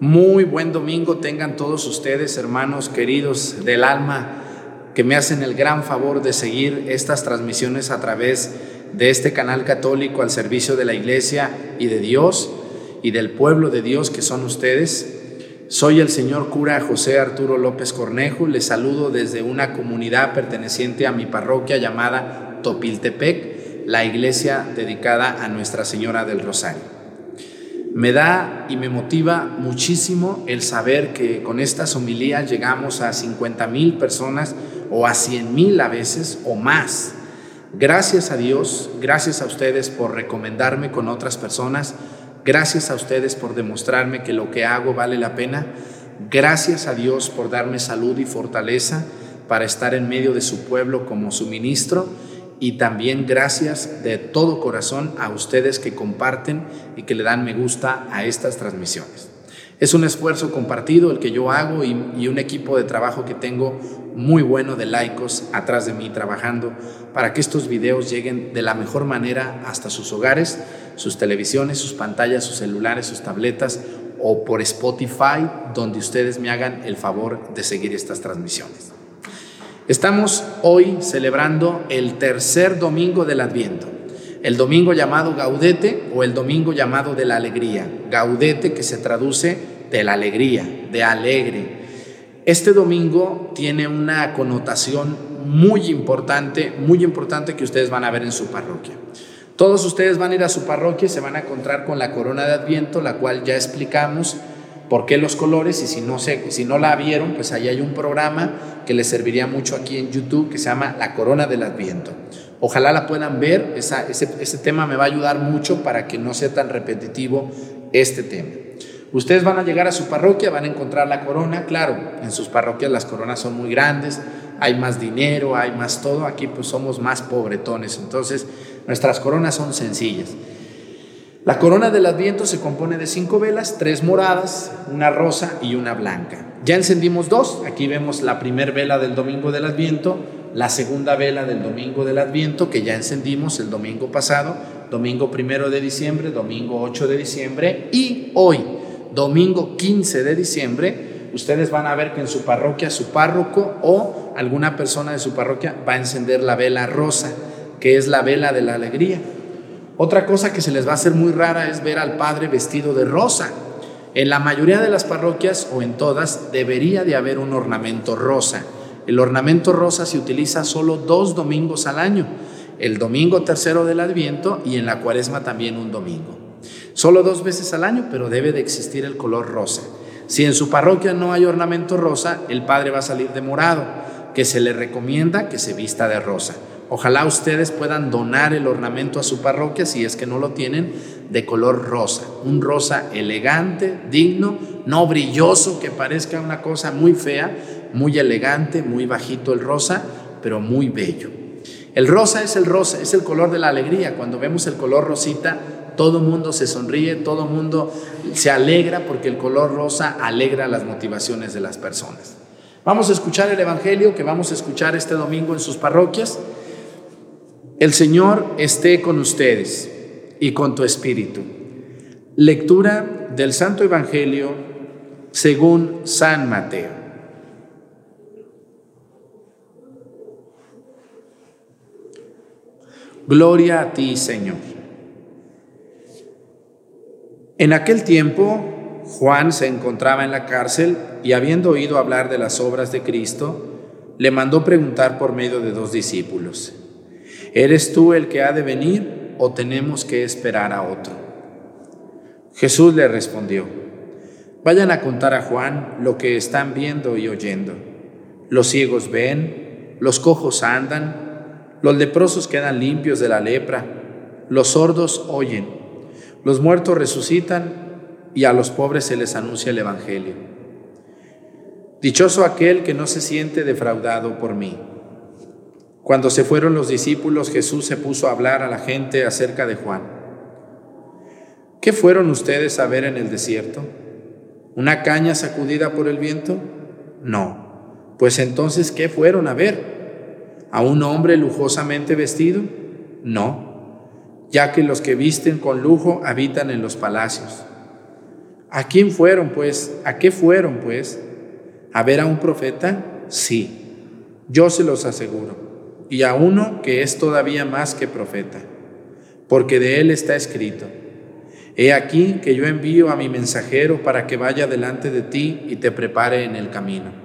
Muy buen domingo tengan todos ustedes, hermanos queridos del alma, que me hacen el gran favor de seguir estas transmisiones a través de este canal católico al servicio de la iglesia y de Dios y del pueblo de Dios que son ustedes. Soy el señor cura José Arturo López Cornejo, les saludo desde una comunidad perteneciente a mi parroquia llamada Topiltepec, la iglesia dedicada a Nuestra Señora del Rosario. Me da y me motiva muchísimo el saber que con estas homilías llegamos a 50 mil personas o a 100 mil a veces o más. Gracias a Dios, gracias a ustedes por recomendarme con otras personas, gracias a ustedes por demostrarme que lo que hago vale la pena, gracias a Dios por darme salud y fortaleza para estar en medio de su pueblo como su ministro y también gracias de todo corazón a ustedes que comparten y que le dan me gusta a estas transmisiones. Es un esfuerzo compartido el que yo hago y, un equipo de trabajo que tengo muy bueno de laicos atrás de mí trabajando para que estos videos lleguen de la mejor manera hasta sus hogares, sus televisiones, sus pantallas, sus celulares, sus tabletas o por Spotify, donde ustedes me hagan el favor de seguir estas transmisiones. Estamos hoy celebrando el tercer domingo del Adviento, el domingo llamado Gaudete o el domingo llamado de la alegría. Gaudete que se traduce de la alegría, de alegre. Este domingo tiene una connotación muy importante, muy importante que ustedes van a ver en su parroquia. Todos ustedes van a ir a su parroquia y se van a encontrar con la corona de Adviento, la cual ya explicamos por qué los colores y si no, se, si no la vieron, pues ahí hay un programa que les serviría mucho aquí en YouTube que se llama La Corona del Adviento. Ojalá la puedan ver, ese, ese tema me va a ayudar mucho para que no sea tan repetitivo este tema. Ustedes van a llegar a su parroquia, van a encontrar la corona, claro, en sus parroquias las coronas son muy grandes, hay más dinero, hay más todo, aquí pues somos más pobretones, entonces nuestras coronas son sencillas. La corona del Adviento se compone de cinco velas, tres moradas, una rosa y una blanca. Ya encendimos dos, aquí vemos la primera vela del domingo del Adviento, la segunda vela del domingo del Adviento que ya encendimos el domingo pasado, domingo primero de diciembre, domingo 8 de diciembre y hoy, domingo 15 de diciembre, ustedes van a ver que en su parroquia su párroco o alguna persona de su parroquia va a encender la vela rosa, que es la vela de la alegría. Otra cosa que se les va a hacer muy rara es ver al Padre vestido de rosa. En la mayoría de las parroquias o en todas debería de haber un ornamento rosa. El ornamento rosa se utiliza solo dos domingos al año, el domingo tercero del Adviento y en la cuaresma también un domingo. Solo dos veces al año, pero debe de existir el color rosa. Si en su parroquia no hay ornamento rosa, el padre va a salir de morado, que se le recomienda que se vista de rosa. Ojalá ustedes puedan donar el ornamento a su parroquia si es que no lo tienen de color rosa, un rosa elegante, digno, no brilloso que parezca una cosa muy fea, muy elegante, muy bajito el rosa, pero muy bello. El rosa es el rosa, es el color de la alegría. Cuando vemos el color rosita, todo mundo se sonríe, todo mundo se alegra porque el color rosa alegra las motivaciones de las personas. Vamos a escuchar el Evangelio que vamos a escuchar este domingo en sus parroquias. El Señor esté con ustedes y con tu espíritu. Lectura del Santo Evangelio según San Mateo. Gloria a ti, Señor. En aquel tiempo, Juan se encontraba en la cárcel y habiendo oído hablar de las obras de Cristo, le mandó preguntar por medio de dos discípulos. ¿Eres tú el que ha de venir o tenemos que esperar a otro? Jesús le respondió, vayan a contar a Juan lo que están viendo y oyendo. Los ciegos ven, los cojos andan, los leprosos quedan limpios de la lepra, los sordos oyen, los muertos resucitan y a los pobres se les anuncia el Evangelio. Dichoso aquel que no se siente defraudado por mí. Cuando se fueron los discípulos, Jesús se puso a hablar a la gente acerca de Juan. ¿Qué fueron ustedes a ver en el desierto? ¿Una caña sacudida por el viento? No. Pues entonces, ¿qué fueron a ver? ¿A un hombre lujosamente vestido? No, ya que los que visten con lujo habitan en los palacios. ¿A quién fueron pues? ¿A qué fueron pues? ¿A ver a un profeta? Sí, yo se los aseguro. Y a uno que es todavía más que profeta, porque de él está escrito. He aquí que yo envío a mi mensajero para que vaya delante de ti y te prepare en el camino.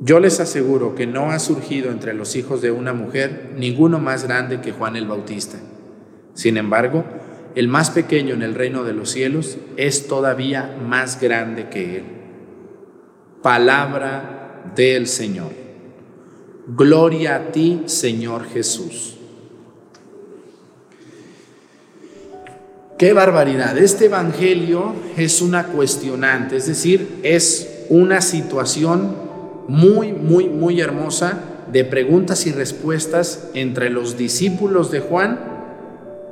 Yo les aseguro que no ha surgido entre los hijos de una mujer ninguno más grande que Juan el Bautista. Sin embargo, el más pequeño en el reino de los cielos es todavía más grande que él. Palabra del Señor. Gloria a ti, Señor Jesús. Qué barbaridad. Este Evangelio es una cuestionante, es decir, es una situación muy, muy, muy hermosa de preguntas y respuestas entre los discípulos de Juan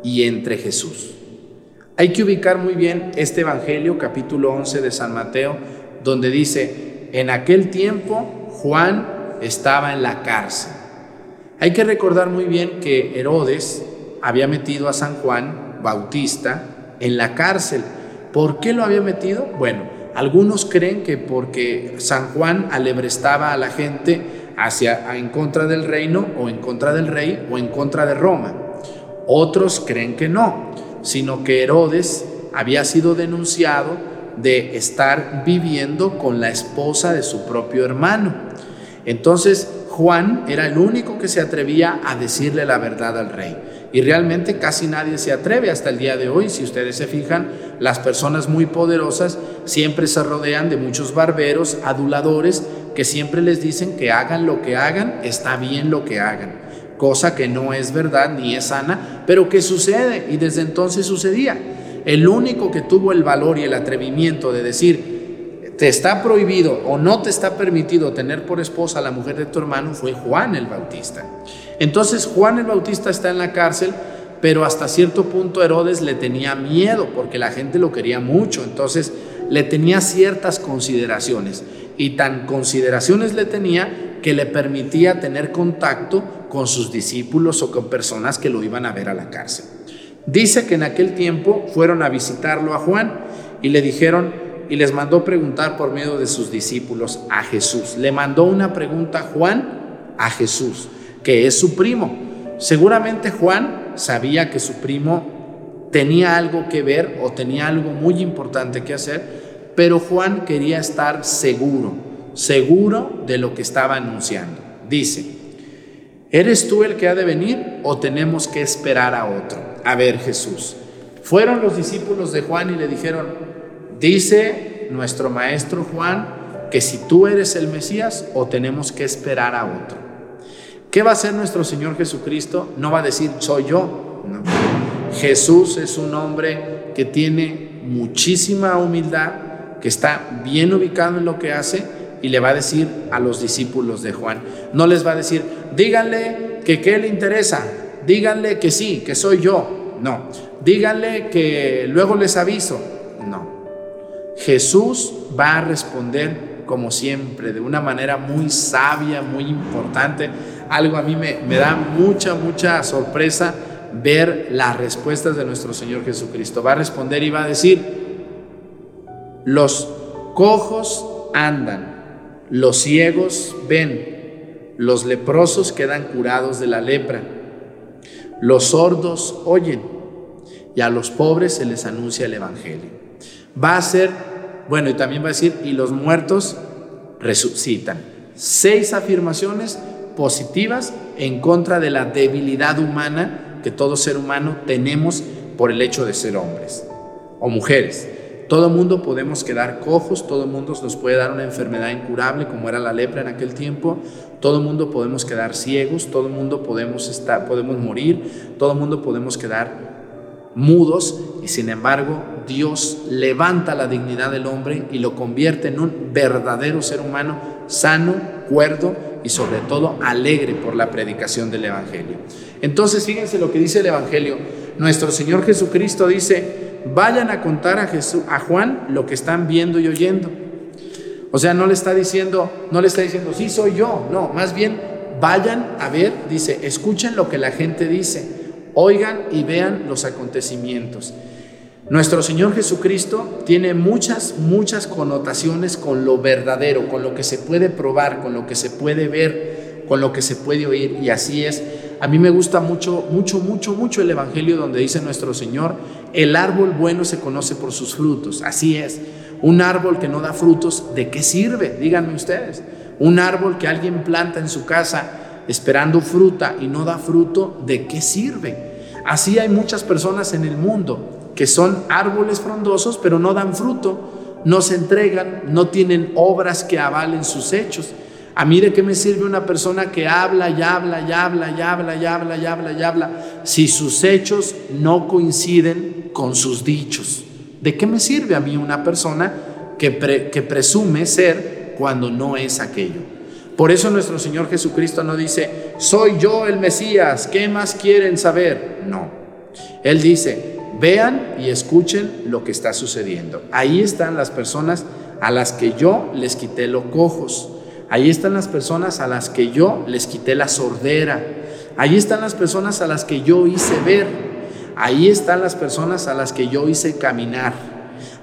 y entre Jesús. Hay que ubicar muy bien este Evangelio, capítulo 11 de San Mateo, donde dice, en aquel tiempo Juan estaba en la cárcel. Hay que recordar muy bien que Herodes había metido a San Juan Bautista en la cárcel. ¿Por qué lo había metido? Bueno, algunos creen que porque San Juan alebrestaba a la gente hacia en contra del reino o en contra del rey o en contra de Roma. Otros creen que no sino que Herodes había sido denunciado de estar viviendo con la esposa de su propio hermano. Entonces Juan era el único que se atrevía a decirle la verdad al rey. Y realmente casi nadie se atreve hasta el día de hoy. Si ustedes se fijan, las personas muy poderosas siempre se rodean de muchos barberos, aduladores, que siempre les dicen que hagan lo que hagan, está bien lo que hagan cosa que no es verdad ni es sana, pero que sucede y desde entonces sucedía. El único que tuvo el valor y el atrevimiento de decir, te está prohibido o no te está permitido tener por esposa a la mujer de tu hermano fue Juan el Bautista. Entonces Juan el Bautista está en la cárcel, pero hasta cierto punto Herodes le tenía miedo porque la gente lo quería mucho, entonces le tenía ciertas consideraciones y tan consideraciones le tenía que le permitía tener contacto con sus discípulos o con personas que lo iban a ver a la cárcel. Dice que en aquel tiempo fueron a visitarlo a Juan y le dijeron y les mandó preguntar por medio de sus discípulos a Jesús. Le mandó una pregunta a Juan a Jesús, que es su primo. Seguramente Juan sabía que su primo tenía algo que ver o tenía algo muy importante que hacer, pero Juan quería estar seguro, seguro de lo que estaba anunciando. Dice, ¿Eres tú el que ha de venir o tenemos que esperar a otro? A ver, Jesús. Fueron los discípulos de Juan y le dijeron, dice nuestro maestro Juan que si tú eres el Mesías o tenemos que esperar a otro. ¿Qué va a hacer nuestro Señor Jesucristo? No va a decir soy yo. Jesús es un hombre que tiene muchísima humildad, que está bien ubicado en lo que hace y le va a decir a los discípulos de Juan. No les va a decir, díganle que qué le interesa, díganle que sí, que soy yo. No, díganle que luego les aviso. No. Jesús va a responder como siempre, de una manera muy sabia, muy importante. Algo a mí me, me da mucha, mucha sorpresa ver las respuestas de nuestro Señor Jesucristo. Va a responder y va a decir, los cojos andan, los ciegos ven, los leprosos quedan curados de la lepra, los sordos oyen y a los pobres se les anuncia el Evangelio. Va a ser, bueno, y también va a decir, y los muertos resucitan. Seis afirmaciones positivas en contra de la debilidad humana que todo ser humano tenemos por el hecho de ser hombres o mujeres. Todo mundo podemos quedar cojos, todo mundo nos puede dar una enfermedad incurable como era la lepra en aquel tiempo, todo mundo podemos quedar ciegos, todo mundo podemos estar podemos morir, todo mundo podemos quedar mudos y sin embargo Dios levanta la dignidad del hombre y lo convierte en un verdadero ser humano sano, cuerdo y sobre todo alegre por la predicación del evangelio. Entonces, fíjense lo que dice el evangelio. Nuestro Señor Jesucristo dice, vayan a contar a, Jesús, a Juan lo que están viendo y oyendo. O sea, no le está diciendo, no le está diciendo, sí soy yo, no, más bien vayan a ver, dice, escuchen lo que la gente dice, oigan y vean los acontecimientos. Nuestro Señor Jesucristo tiene muchas, muchas connotaciones con lo verdadero, con lo que se puede probar, con lo que se puede ver, con lo que se puede oír. Y así es. A mí me gusta mucho, mucho, mucho, mucho el Evangelio donde dice nuestro Señor, el árbol bueno se conoce por sus frutos. Así es. Un árbol que no da frutos, ¿de qué sirve? Díganme ustedes. Un árbol que alguien planta en su casa esperando fruta y no da fruto, ¿de qué sirve? Así hay muchas personas en el mundo que son árboles frondosos, pero no dan fruto, no se entregan, no tienen obras que avalen sus hechos. A mí de qué me sirve una persona que habla y habla y habla y habla y habla y habla y habla si sus hechos no coinciden con sus dichos. ¿De qué me sirve a mí una persona que, que presume ser cuando no es aquello? Por eso nuestro Señor Jesucristo no dice, soy yo el Mesías, ¿qué más quieren saber? No. Él dice, Vean y escuchen lo que está sucediendo. Ahí están las personas a las que yo les quité los cojos. Ahí están las personas a las que yo les quité la sordera. Ahí están las personas a las que yo hice ver. Ahí están las personas a las que yo hice caminar.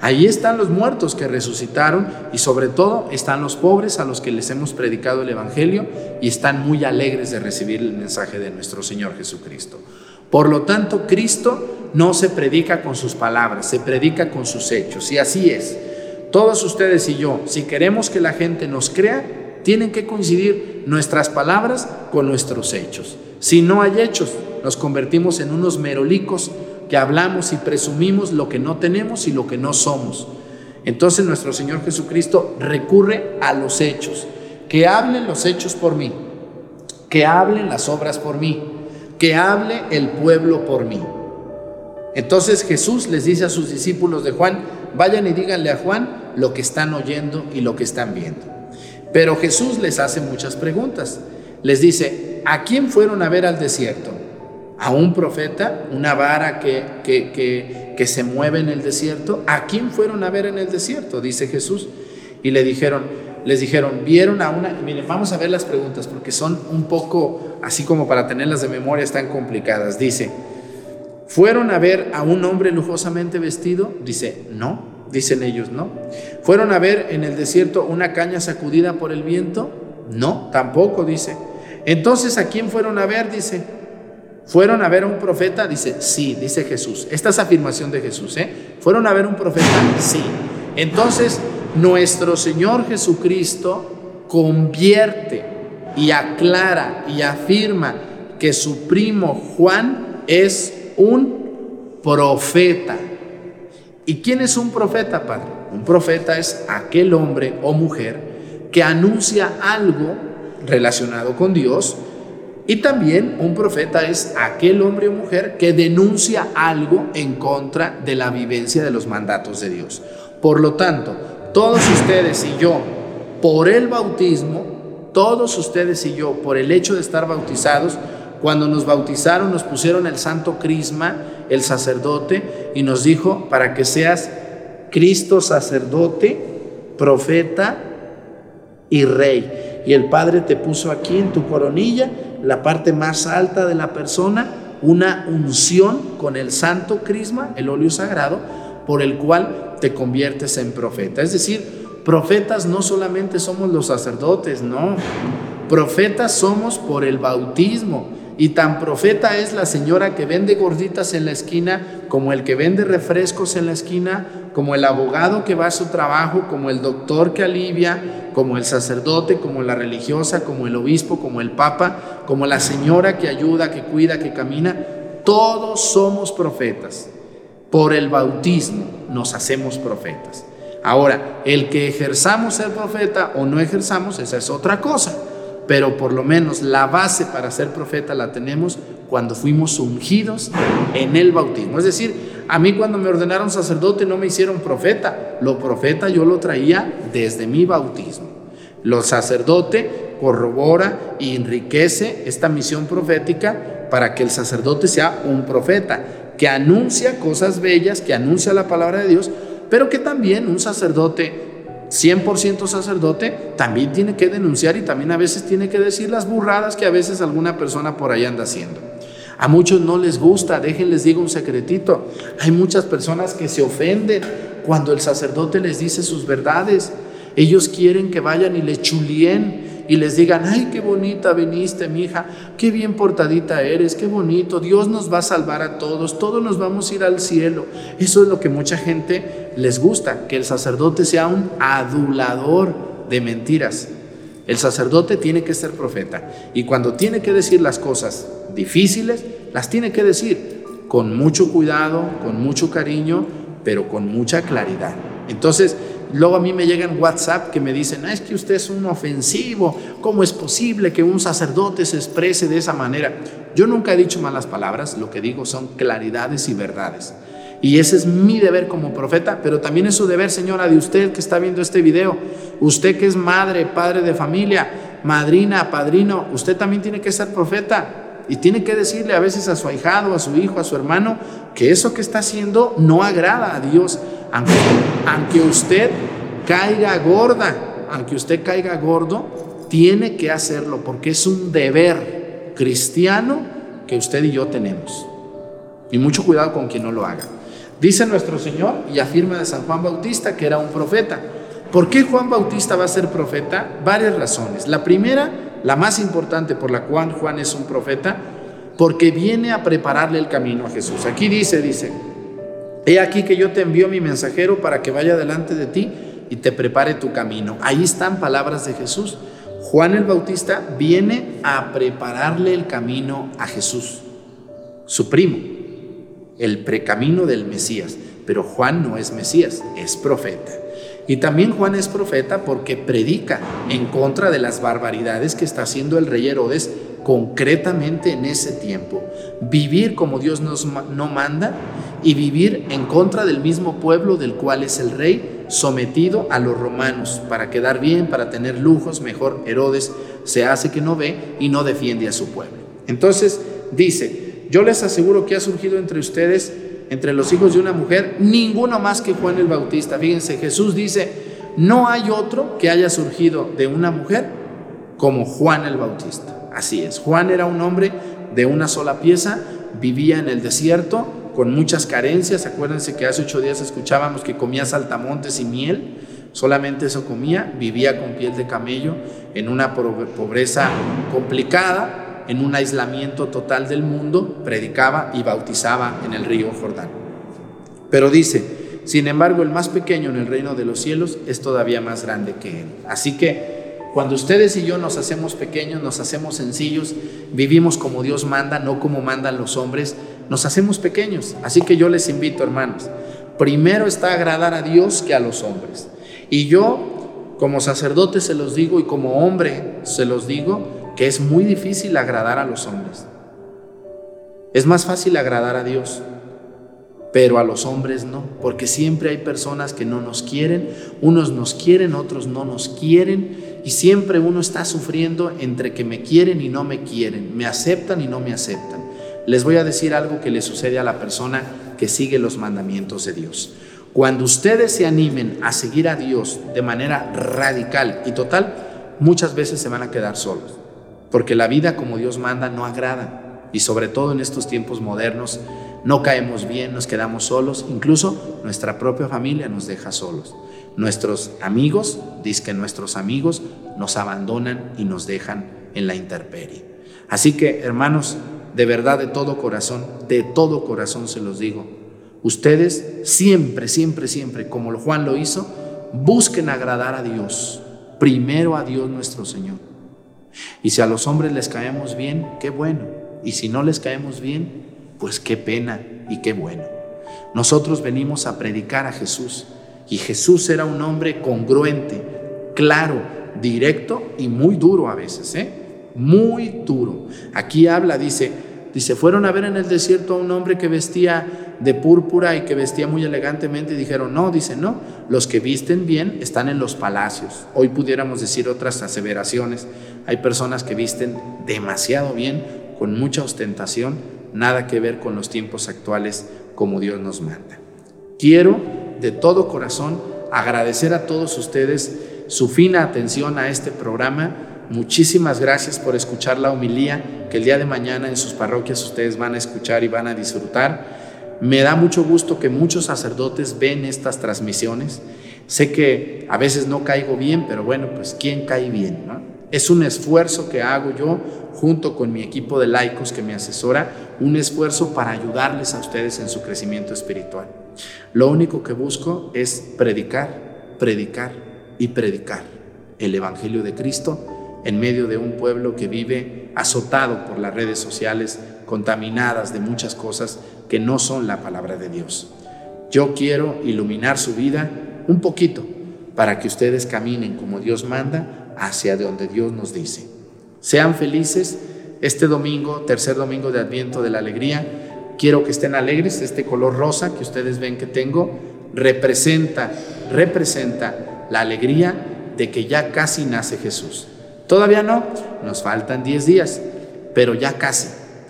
Ahí están los muertos que resucitaron y sobre todo están los pobres a los que les hemos predicado el Evangelio y están muy alegres de recibir el mensaje de nuestro Señor Jesucristo. Por lo tanto, Cristo no se predica con sus palabras, se predica con sus hechos. Y así es. Todos ustedes y yo, si queremos que la gente nos crea, tienen que coincidir nuestras palabras con nuestros hechos. Si no hay hechos, nos convertimos en unos merolicos que hablamos y presumimos lo que no tenemos y lo que no somos. Entonces nuestro Señor Jesucristo recurre a los hechos. Que hablen los hechos por mí, que hablen las obras por mí que hable el pueblo por mí. Entonces Jesús les dice a sus discípulos de Juan, vayan y díganle a Juan lo que están oyendo y lo que están viendo. Pero Jesús les hace muchas preguntas. Les dice, ¿a quién fueron a ver al desierto? ¿A un profeta? ¿Una vara que, que, que se mueve en el desierto? ¿A quién fueron a ver en el desierto? Dice Jesús. Y le dijeron, les dijeron, vieron a una, miren, vamos a ver las preguntas porque son un poco, así como para tenerlas de memoria, están complicadas. Dice, ¿fueron a ver a un hombre lujosamente vestido? Dice, no, dicen ellos, no. ¿Fueron a ver en el desierto una caña sacudida por el viento? No, tampoco, dice. Entonces, ¿a quién fueron a ver? Dice, ¿fueron a ver a un profeta? Dice, sí, dice Jesús. Esta es afirmación de Jesús, ¿eh? ¿Fueron a ver un profeta? Sí. Entonces, nuestro Señor Jesucristo convierte y aclara y afirma que su primo Juan es un profeta. ¿Y quién es un profeta, Padre? Un profeta es aquel hombre o mujer que anuncia algo relacionado con Dios y también un profeta es aquel hombre o mujer que denuncia algo en contra de la vivencia de los mandatos de Dios. Por lo tanto, todos ustedes y yo, por el bautismo, todos ustedes y yo, por el hecho de estar bautizados, cuando nos bautizaron nos pusieron el santo crisma, el sacerdote, y nos dijo, para que seas Cristo sacerdote, profeta y rey. Y el Padre te puso aquí en tu coronilla, la parte más alta de la persona, una unción con el santo crisma, el óleo sagrado, por el cual te conviertes en profeta. Es decir, profetas no solamente somos los sacerdotes, no. Profetas somos por el bautismo. Y tan profeta es la señora que vende gorditas en la esquina, como el que vende refrescos en la esquina, como el abogado que va a su trabajo, como el doctor que alivia, como el sacerdote, como la religiosa, como el obispo, como el papa, como la señora que ayuda, que cuida, que camina. Todos somos profetas. Por el bautismo nos hacemos profetas. Ahora, el que ejerzamos ser profeta o no ejerzamos, esa es otra cosa. Pero por lo menos la base para ser profeta la tenemos cuando fuimos ungidos en el bautismo. Es decir, a mí cuando me ordenaron sacerdote no me hicieron profeta. Lo profeta yo lo traía desde mi bautismo. Lo sacerdote corrobora y enriquece esta misión profética para que el sacerdote sea un profeta que anuncia cosas bellas, que anuncia la palabra de Dios, pero que también un sacerdote, 100% sacerdote, también tiene que denunciar y también a veces tiene que decir las burradas que a veces alguna persona por ahí anda haciendo. A muchos no les gusta, déjenles digo un secretito. Hay muchas personas que se ofenden cuando el sacerdote les dice sus verdades. Ellos quieren que vayan y le chulien y les digan, ay, qué bonita viniste, mi hija, qué bien portadita eres, qué bonito, Dios nos va a salvar a todos, todos nos vamos a ir al cielo. Eso es lo que mucha gente les gusta, que el sacerdote sea un adulador de mentiras. El sacerdote tiene que ser profeta y cuando tiene que decir las cosas difíciles, las tiene que decir con mucho cuidado, con mucho cariño, pero con mucha claridad. Entonces, luego a mí me llegan WhatsApp que me dicen, ah, es que usted es un ofensivo, ¿cómo es posible que un sacerdote se exprese de esa manera? Yo nunca he dicho malas palabras, lo que digo son claridades y verdades. Y ese es mi deber como profeta, pero también es su deber, señora, de usted que está viendo este video. Usted que es madre, padre de familia, madrina, padrino, usted también tiene que ser profeta. Y tiene que decirle a veces a su ahijado, a su hijo, a su hermano, que eso que está haciendo no agrada a Dios. Aunque, usted caiga gorda, aunque usted caiga gordo, tiene que hacerlo porque es un deber cristiano que usted y yo tenemos. Y mucho cuidado con quien no lo haga. Dice nuestro Señor y afirma de San Juan Bautista que era un profeta. ¿Por qué Juan Bautista va a ser profeta? Varias razones. La primera, la más importante por la cual Juan es un profeta, porque viene a prepararle el camino a Jesús. Aquí dice, dice, he aquí que yo te envío mi mensajero para que vaya delante de ti y te prepare tu camino. Ahí están palabras de Jesús. Juan el Bautista viene a prepararle el camino a Jesús, su primo el precamino del Mesías. Pero Juan no es Mesías, es profeta. Y también Juan es profeta porque predica en contra de las barbaridades que está haciendo el rey Herodes concretamente en ese tiempo. Vivir como Dios nos no manda y vivir en contra del mismo pueblo del cual es el rey, sometido a los romanos, para quedar bien, para tener lujos, mejor Herodes se hace que no ve y no defiende a su pueblo. Entonces dice, yo les aseguro que ha surgido entre ustedes, entre los hijos de una mujer, ninguno más que Juan el Bautista. Fíjense, Jesús dice, no hay otro que haya surgido de una mujer como Juan el Bautista. Así es, Juan era un hombre de una sola pieza, vivía en el desierto con muchas carencias. Acuérdense que hace ocho días escuchábamos que comía saltamontes y miel. Solamente eso comía, vivía con piel de camello en una pobreza complicada, en un aislamiento total del mundo, predicaba y bautizaba en el río Jordán. Pero dice, sin embargo, el más pequeño en el reino de los cielos es todavía más grande que él. Así que cuando ustedes y yo nos hacemos pequeños, nos hacemos sencillos, vivimos como Dios manda, no como mandan los hombres, nos hacemos pequeños. Así que yo les invito, hermanos, primero está agradar a Dios que a los hombres. Y yo, como sacerdote se los digo y como hombre se los digo, que es muy difícil agradar a los hombres. Es más fácil agradar a Dios, pero a los hombres no, porque siempre hay personas que no nos quieren, unos nos quieren, otros no nos quieren, y siempre uno está sufriendo entre que me quieren y no me quieren, me aceptan y no me aceptan. Les voy a decir algo que le sucede a la persona que sigue los mandamientos de Dios. Cuando ustedes se animen a seguir a Dios de manera radical y total, muchas veces se van a quedar solos porque la vida como Dios manda no agrada y sobre todo en estos tiempos modernos no caemos bien, nos quedamos solos, incluso nuestra propia familia nos deja solos. Nuestros amigos, que nuestros amigos nos abandonan y nos dejan en la intemperie. Así que, hermanos, de verdad, de todo corazón, de todo corazón se los digo, ustedes siempre, siempre, siempre, como Juan lo hizo, busquen agradar a Dios, primero a Dios nuestro Señor. Y si a los hombres les caemos bien, qué bueno. Y si no les caemos bien, pues qué pena y qué bueno. Nosotros venimos a predicar a Jesús. Y Jesús era un hombre congruente, claro, directo y muy duro a veces, ¿eh? Muy duro. Aquí habla, dice, dice, fueron a ver en el desierto a un hombre que vestía de púrpura y que vestía muy elegantemente y dijeron, no, dice, no, los que visten bien están en los palacios. Hoy pudiéramos decir otras aseveraciones. Hay personas que visten demasiado bien, con mucha ostentación, nada que ver con los tiempos actuales como Dios nos manda. Quiero de todo corazón agradecer a todos ustedes su fina atención a este programa muchísimas gracias por escuchar la homilía que el día de mañana en sus parroquias ustedes van a escuchar y van a disfrutar. Me da mucho gusto que muchos sacerdotes ven estas transmisiones. Sé que a veces no caigo bien, pero bueno, pues ¿quién cae bien? Es un esfuerzo que hago yo junto con mi equipo de laicos que me asesora, un esfuerzo para ayudarles a ustedes en su crecimiento espiritual. Lo único que busco es predicar, predicar y predicar el Evangelio de Cristo en medio de un pueblo que vive azotado por las redes sociales, contaminadas de muchas cosas que no son la palabra de Dios. Yo quiero iluminar su vida un poquito para que ustedes caminen como Dios manda hacia donde Dios nos dice. Sean felices este domingo, tercer domingo de Adviento de la Alegría. Quiero que estén alegres. Este color rosa que ustedes ven que tengo representa, representa la alegría de que ya casi nace Jesús. Todavía no, nos faltan 10 días, pero ya casi.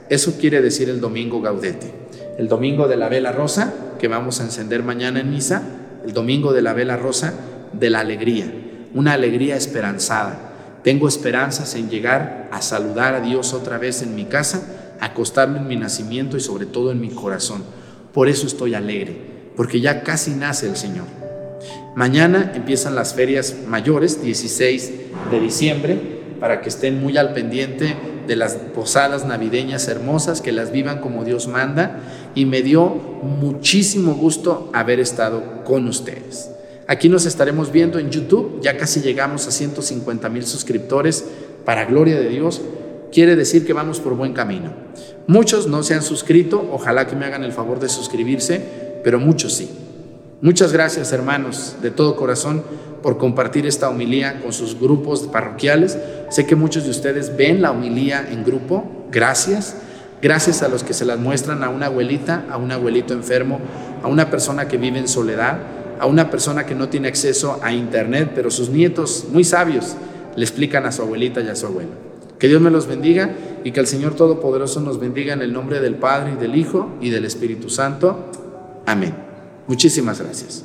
Eso quiere decir el domingo gaudete. El domingo de la vela rosa, que vamos a encender mañana en misa, el domingo de la vela rosa de la alegría, una alegría esperanzada. Tengo esperanzas en llegar a saludar a Dios otra vez en mi casa, acostarme en mi nacimiento y sobre todo en mi corazón. Por eso estoy alegre, porque ya casi nace el Señor. Mañana empiezan las ferias mayores, 16 de diciembre, para que estén muy al pendiente de las posadas navideñas hermosas, que las vivan como Dios manda. Y me dio muchísimo gusto haber estado con ustedes. Aquí nos estaremos viendo en YouTube, ya casi llegamos a 150 mil suscriptores, para gloria de Dios. Quiere decir que vamos por buen camino. Muchos no se han suscrito, ojalá que me hagan el favor de suscribirse, pero muchos sí. Muchas gracias hermanos de todo corazón por compartir esta homilía con sus grupos parroquiales. Sé que muchos de ustedes ven la homilía en grupo. Gracias. Gracias a los que se las muestran a una abuelita, a un abuelito enfermo, a una persona que vive en soledad, a una persona que no tiene acceso a internet, pero sus nietos muy sabios le explican a su abuelita y a su abuelo. Que Dios me los bendiga y que el Señor Todopoderoso nos bendiga en el nombre del Padre y del Hijo y del Espíritu Santo. Amén. Muchísimas gracias.